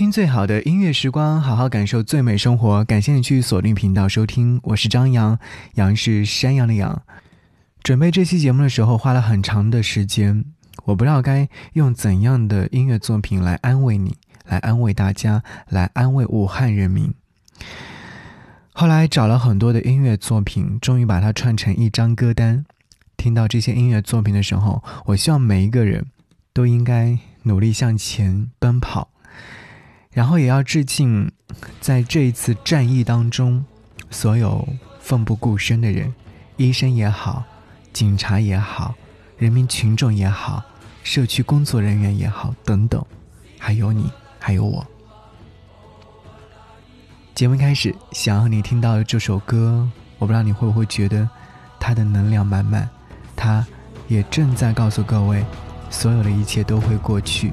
听最好的音乐时光，好好感受最美生活。感谢你去锁定频道收听，我是张扬，杨是山羊的羊。准备这期节目的时候，花了很长的时间，我不知道该用怎样的音乐作品来安慰你，来安慰大家，来安慰武汉人民。后来找了很多的音乐作品，终于把它串成一张歌单。听到这些音乐作品的时候，我希望每一个人都应该努力向前奔跑。然后也要致敬，在这一次战役当中，所有奋不顾身的人，医生也好，警察也好，人民群众也好，社区工作人员也好，等等，还有你，还有我。节目开始，想要你听到的这首歌，我不知道你会不会觉得它的能量满满，它也正在告诉各位，所有的一切都会过去。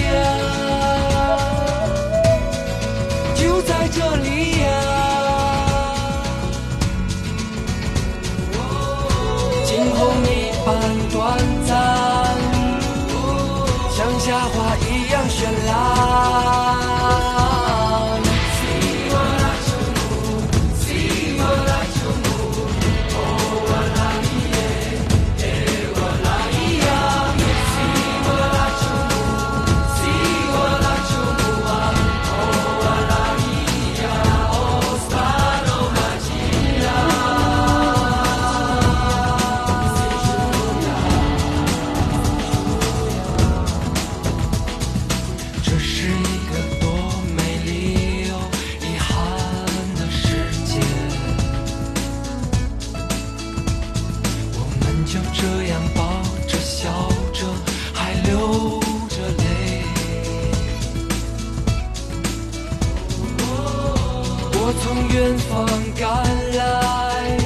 远方赶来，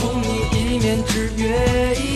共你一面之约。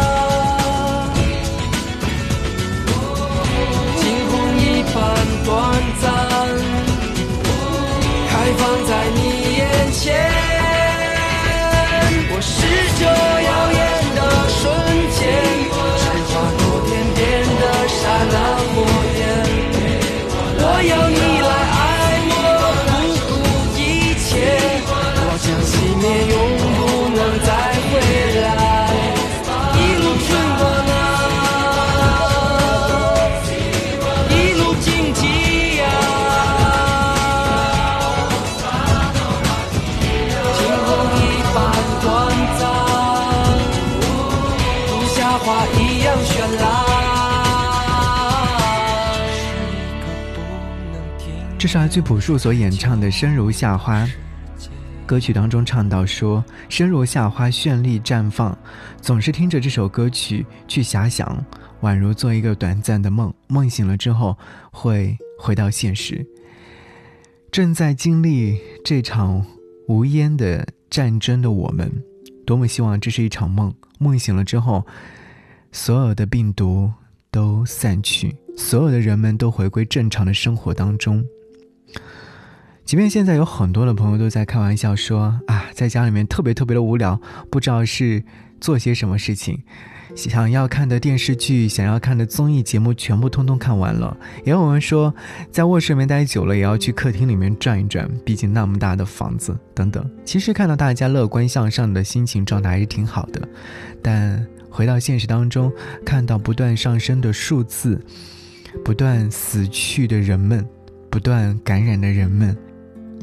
短是来自朴树所演唱的《生如夏花》。歌曲当中唱到说：“生如夏花绚丽绽放，总是听着这首歌曲去遐想，宛如做一个短暂的梦，梦醒了之后会回到现实。正在经历这场无烟的战争的我们，多么希望这是一场梦，梦醒了之后，所有的病毒都散去，所有的人们都回归正常的生活当中。”即便现在有很多的朋友都在开玩笑说啊，在家里面特别特别的无聊，不知道是做些什么事情，想要看的电视剧、想要看的综艺节目全部通通看完了。也有人说，在卧室里面待久了，也要去客厅里面转一转，毕竟那么大的房子等等。其实看到大家乐观向上的心情状态还是挺好的，但回到现实当中，看到不断上升的数字，不断死去的人们，不断感染的人们。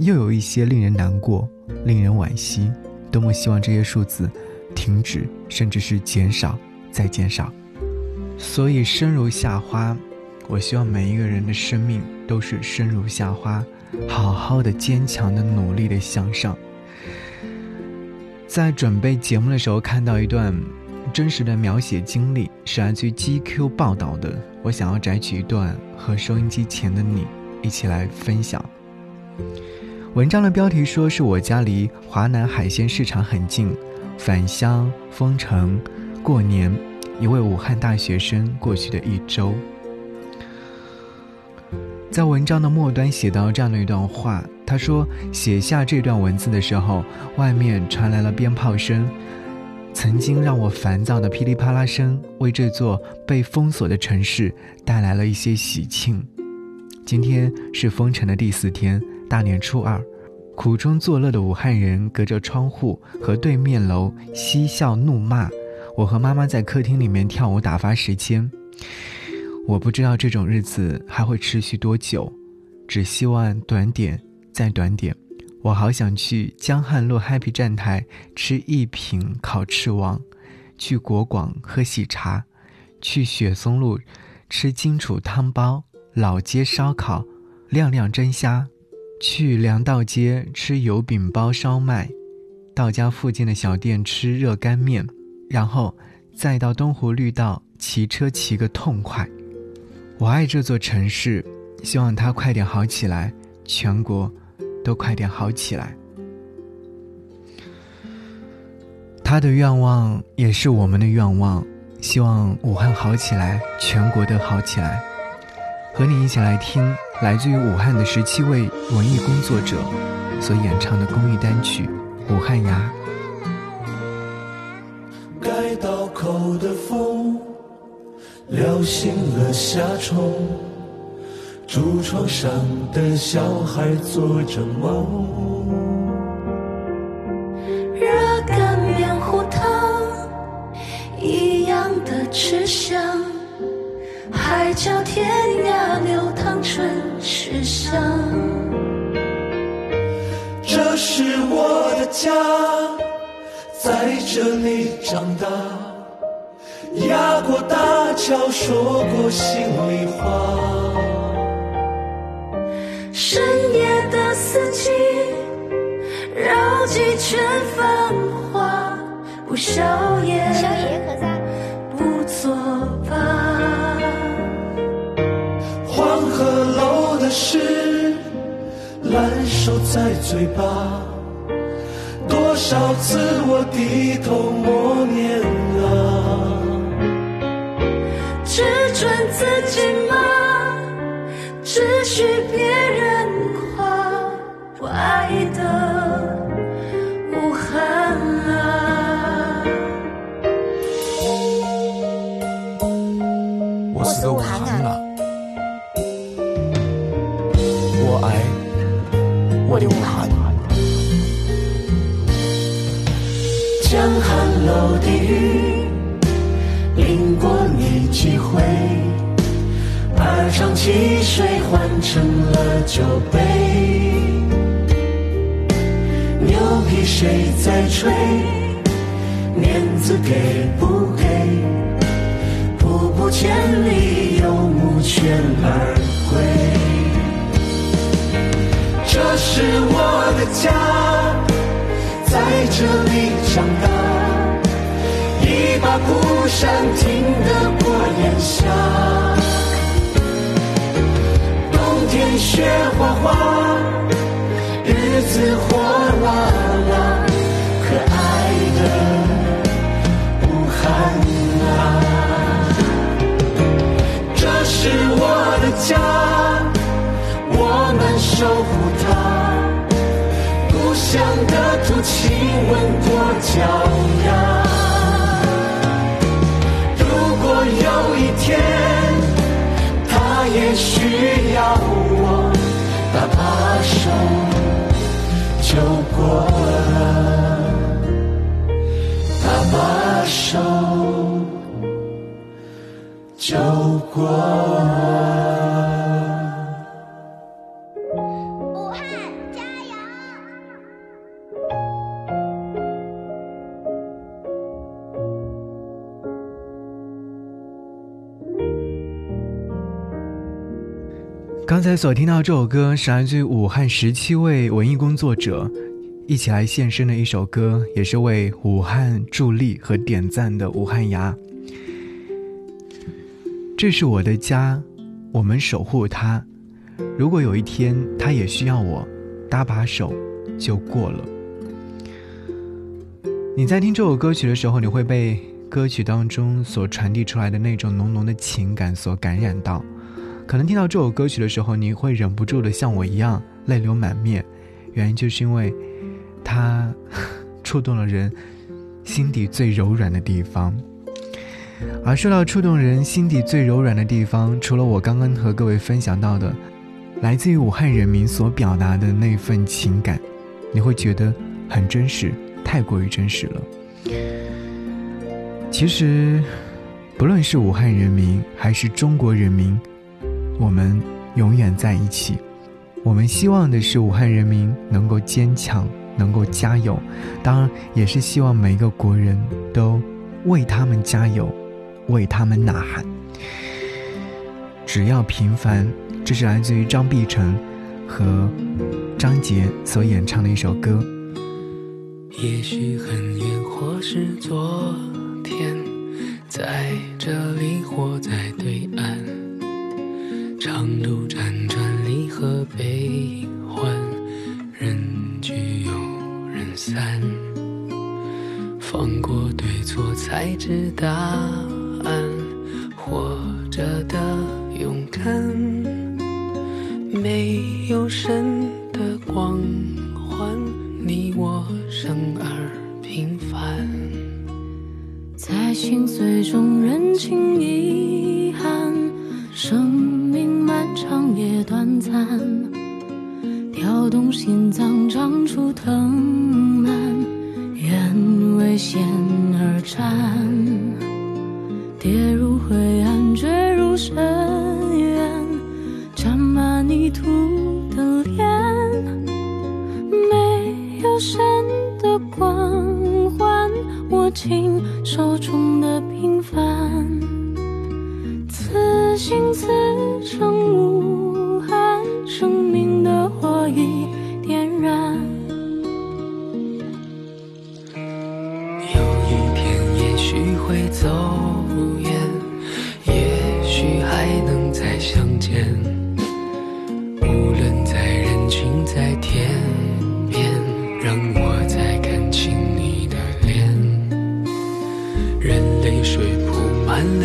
又有一些令人难过，令人惋惜。多么希望这些数字停止，甚至是减少，再减少。所以，生如夏花，我希望每一个人的生命都是生如夏花，好好的、坚强的、努力的向上。在准备节目的时候，看到一段真实的描写经历，是来自于 GQ 报道的。我想要摘取一段，和收音机前的你一起来分享。文章的标题说是我家离华南海鲜市场很近，返乡封城过年，一位武汉大学生过去的一周。在文章的末端写到这样的一段话，他说写下这段文字的时候，外面传来了鞭炮声，曾经让我烦躁的噼里啪啦声，为这座被封锁的城市带来了一些喜庆。今天是封城的第四天。大年初二，苦中作乐的武汉人隔着窗户和对面楼嬉笑怒骂。我和妈妈在客厅里面跳舞打发时间。我不知道这种日子还会持续多久，只希望短点再短点。我好想去江汉路 Happy 站台吃一品烤翅王，去国广喝喜茶，去雪松路吃荆楚汤包，老街烧烤，亮亮蒸虾。去粮道街吃油饼包烧麦，到家附近的小店吃热干面，然后再到东湖绿道骑车骑个痛快。我爱这座城市，希望它快点好起来，全国都快点好起来。他的愿望也是我们的愿望，希望武汉好起来，全国都好起来。和你一起来听。来自于武汉的十七位文艺工作者所演唱的公益单曲《武汉伢》。街道口的风撩醒了夏虫，竹床上的小孩做着梦。热干面糊汤一样的吃香。海角天涯，流淌春世香。这是我的家，在这里长大，压过大桥，说过心里话。深夜的四季，绕几圈繁华，不宵夜，是烂熟在嘴巴，多少次我低头默念啊，只准自己骂，只许别人夸，我爱的武汉啊，我是个武汉啊。酒杯，牛皮谁在吹？面子给不给？步步千里，有目全而归。这是我的家，在这里长大，一把故山听花，日子火辣辣，可爱的武汉啊，这是我的家。我们守护它，故乡的土亲吻过脚丫。武汉加油刚才所听到这首歌是来自于武汉十七位文艺工作者一起来献身的一首歌，也是为武汉助力和点赞的武汉牙。这是我的家，我们守护它。如果有一天它也需要我，搭把手就过了。你在听这首歌曲的时候，你会被歌曲当中所传递出来的那种浓浓的情感所感染到。可能听到这首歌曲的时候，你会忍不住的像我一样泪流满面，原因就是因为它 触动了人心底最柔软的地方。而说到触动人心底最柔软的地方，除了我刚刚和各位分享到的，来自于武汉人民所表达的那份情感，你会觉得很真实，太过于真实了。其实，不论是武汉人民还是中国人民，我们永远在一起。我们希望的是武汉人民能够坚强，能够加油，当然也是希望每一个国人都为他们加油，为他们呐喊。只要平凡，这是来自于张碧晨和张杰所演唱的一首歌。也许很远，或是昨天，在这里或在对岸，长路辗转，离合悲欢，人聚又人散，放过对错，才知答案，活着的勇敢。没有神的光环，你我生而平凡。在心碎中认清遗憾，生命漫长也短暂，跳动心脏长出藤蔓，愿为险而战，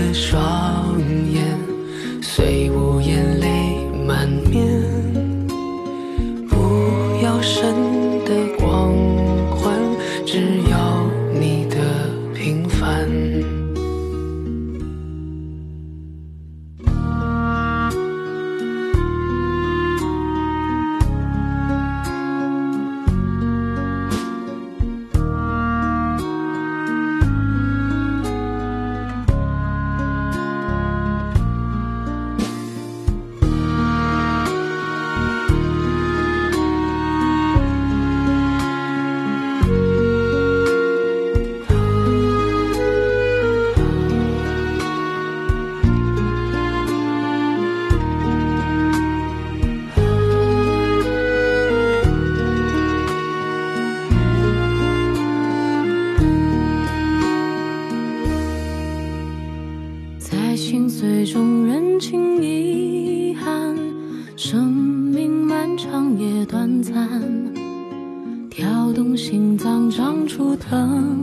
的双眼，随最终人情遗憾，生命漫长也短暂，跳动心脏长出藤。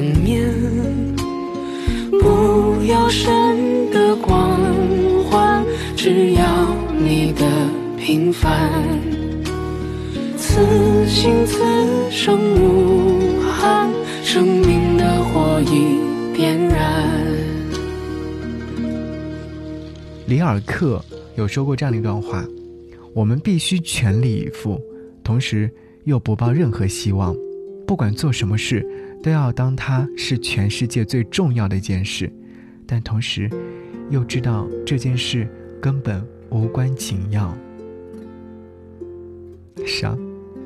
泪满面。不要神的光环，只要你的平凡。此心此生无憾，生命的火已点燃。里尔克有说过这样的一段话：我们必须全力以赴，同时又不抱任何希望。不管做什么事，都要当它是全世界最重要的一件事，但同时又知道这件事根本无关紧要。是啊，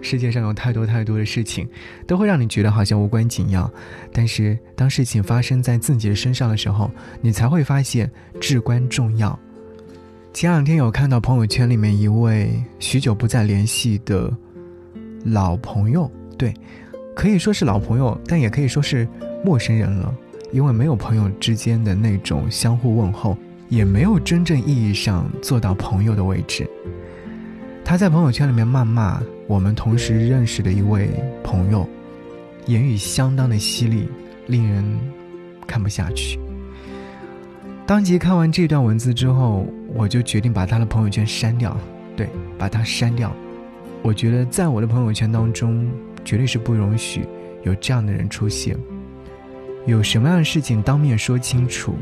世界上有太多太多的事情，都会让你觉得好像无关紧要，但是当事情发生在自己的身上的时候，你才会发现至关重要。前两天有看到朋友圈里面一位许久不再联系的老朋友，对，可以说是老朋友，但也可以说是陌生人了，因为没有朋友之间的那种相互问候，也没有真正意义上做到朋友的位置。他在朋友圈里面谩骂我们同时认识的一位朋友，言语相当的犀利，令人看不下去。当即看完这段文字之后，我就决定把他的朋友圈删掉，对，把他删掉。我觉得在我的朋友圈当中，绝对是不容许有这样的人出现。有什么样的事情当面说清楚，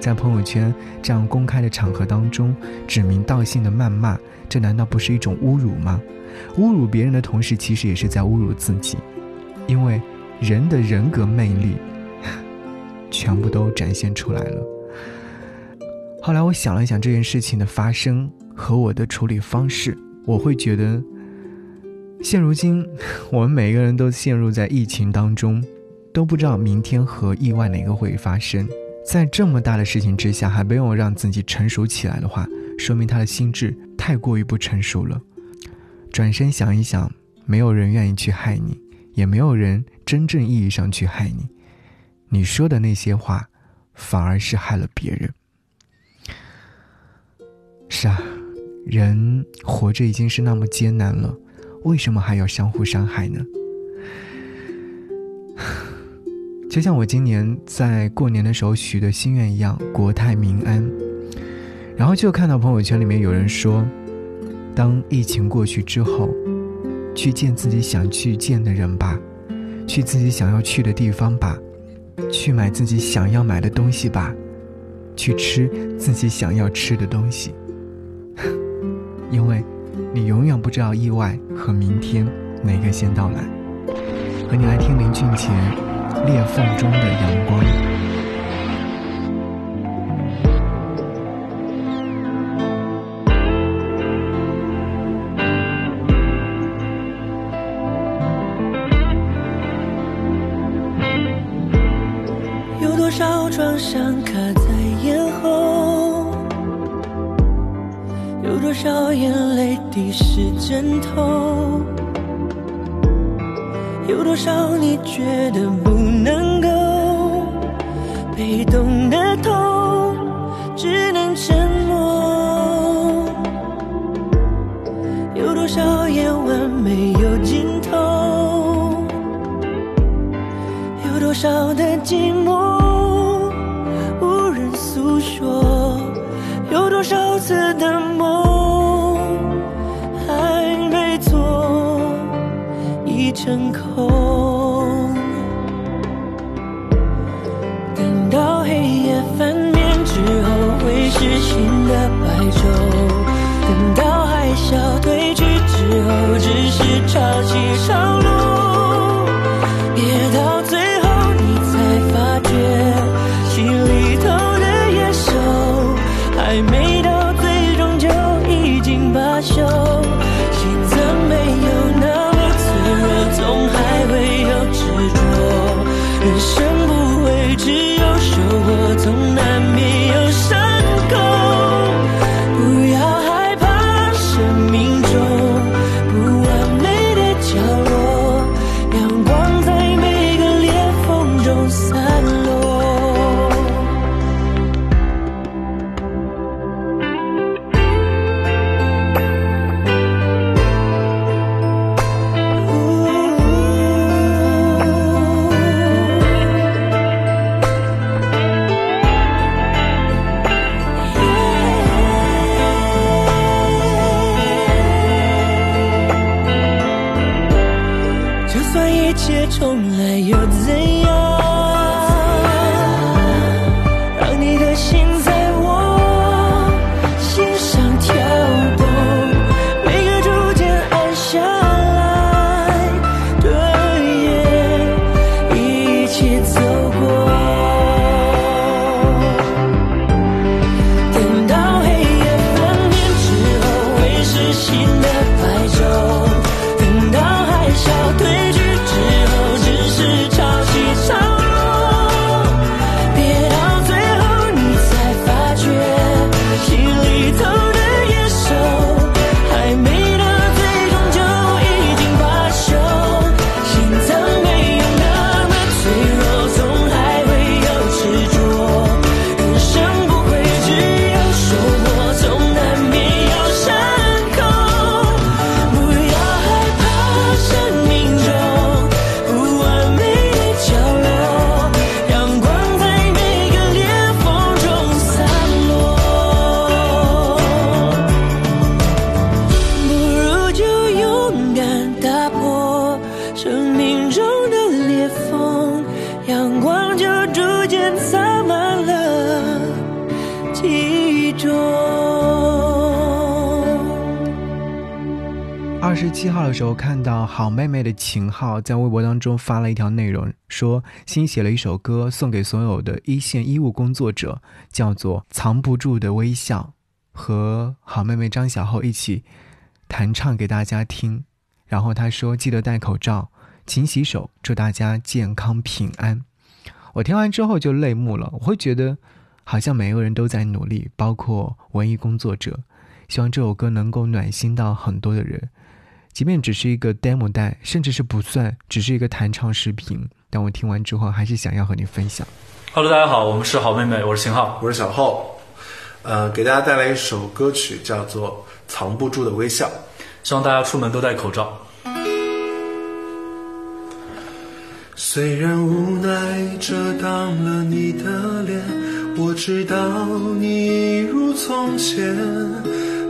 在朋友圈这样公开的场合当中指名道姓的谩骂，这难道不是一种侮辱吗？侮辱别人的同时，其实也是在侮辱自己，因为人的人格魅力 全部都展现出来了。后来我想了想这件事情的发生和我的处理方式，我会觉得，现如今我们每个人都陷入在疫情当中，都不知道明天和意外哪个会发生。在这么大的事情之下，还没有让自己成熟起来的话，说明他的心智太过于不成熟了。转身想一想，没有人愿意去害你，也没有人真正意义上去害你。你说的那些话，反而是害了别人。是啊，人活着已经是那么艰难了，为什么还要相互伤害呢？就像我今年在过年的时候许的心愿一样，国泰民安。然后就看到朋友圈里面有人说，当疫情过去之后，去见自己想去见的人吧，去自己想要去的地方吧，去买自己想要买的东西吧，去吃自己想要吃的东西。因为，你永远不知道意外和明天哪个先到来。和你来听林俊杰《裂缝中的阳光》。胸口。二十七号的时候，看到好妹妹的秦昊在微博当中发了一条内容，说新写了一首歌送给所有的一线医务工作者，叫做《藏不住的微笑》，和好妹妹张小厚一起弹唱给大家听。然后他说：“记得戴口罩，勤洗手，祝大家健康平安。”我听完之后就泪目了，我会觉得好像每个人都在努力，包括文艺工作者。希望这首歌能够暖心到很多的人。即便只是一个 demo 带，甚至是不算，只是一个弹唱视频，但我听完之后还是想要和你分享。Hello，大家好，我们是好妹妹，我是秦昊。我是小浩，呃，给大家带来一首歌曲，叫做《藏不住的微笑》。希望大家出门都戴口罩。虽然无奈遮挡了你的脸，我知道你一如从前，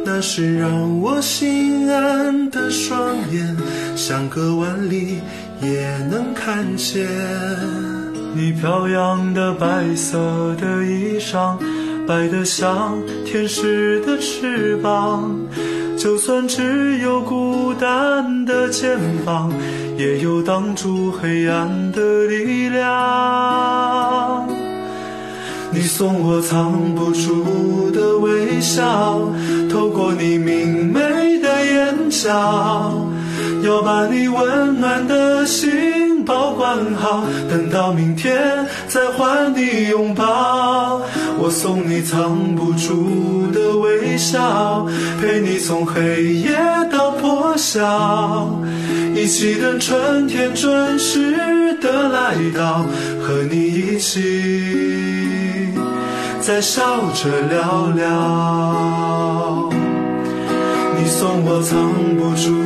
那是让我心安的双眼，相隔万里也能看见。你飘扬的白色的衣裳，白得像天使的翅膀。就算只有孤单的肩膀，也有挡住黑暗的力量。你送我藏不住的微笑，透过你明媚的眼角，要把你温暖的心保管好，等到明天再还你拥抱。我送你藏不住的微笑，陪你从黑夜到破晓，一起等春天准时的来到，和你一起。在笑着聊聊。你送我藏不住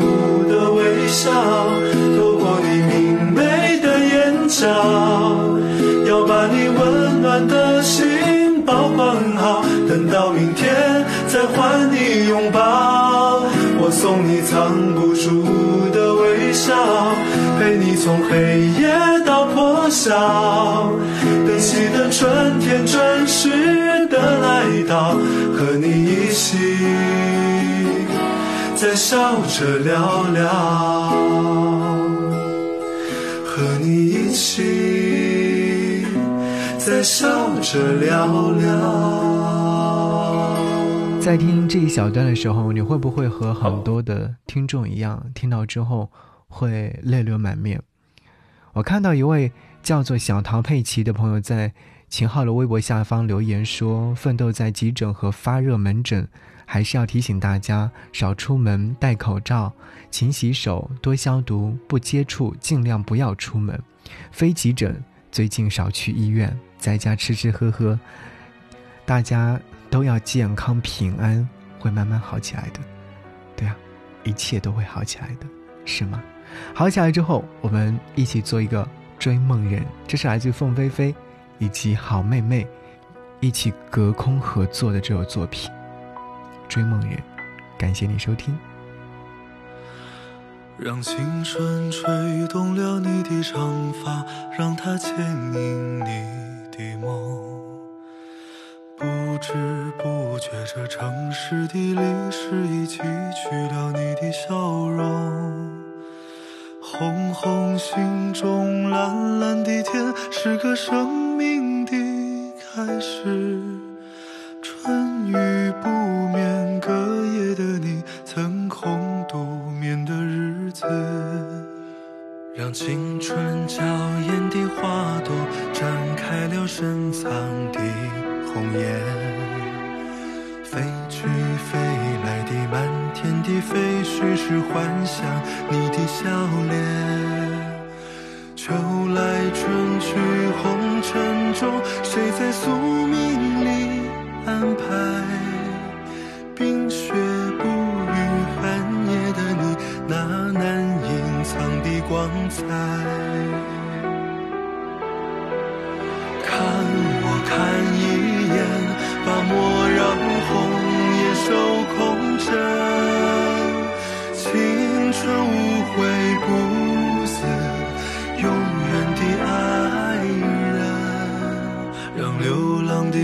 的微笑，从黑夜到破晓，等起等春天准时的来到，和你一笑着聊聊，和你一起在笑着聊聊。在听这一小段的时候，你会不会和很多的听众一样，听到之后会泪流满面？我看到一位叫做小陶佩奇的朋友在秦昊的微博下方留言说：“奋斗在急诊和发热门诊。”还是要提醒大家少出门，戴口罩，勤洗手，多消毒，不接触，尽量不要出门。非急诊，最近少去医院，在家吃吃喝喝。大家都要健康平安，会慢慢好起来的。对啊，一切都会好起来的，是吗？好起来之后，我们一起做一个追梦人。这是来自凤飞飞以及好妹妹一起隔空合作的这首作品。追梦人，感谢你收听。让青春吹动了你的长发，让它牵引你的梦。不知不觉，这城市的历史已记取了你的笑容。红红心中，蓝蓝的天，是个生命的开始。春雨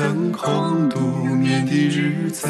曾空独眠的日子。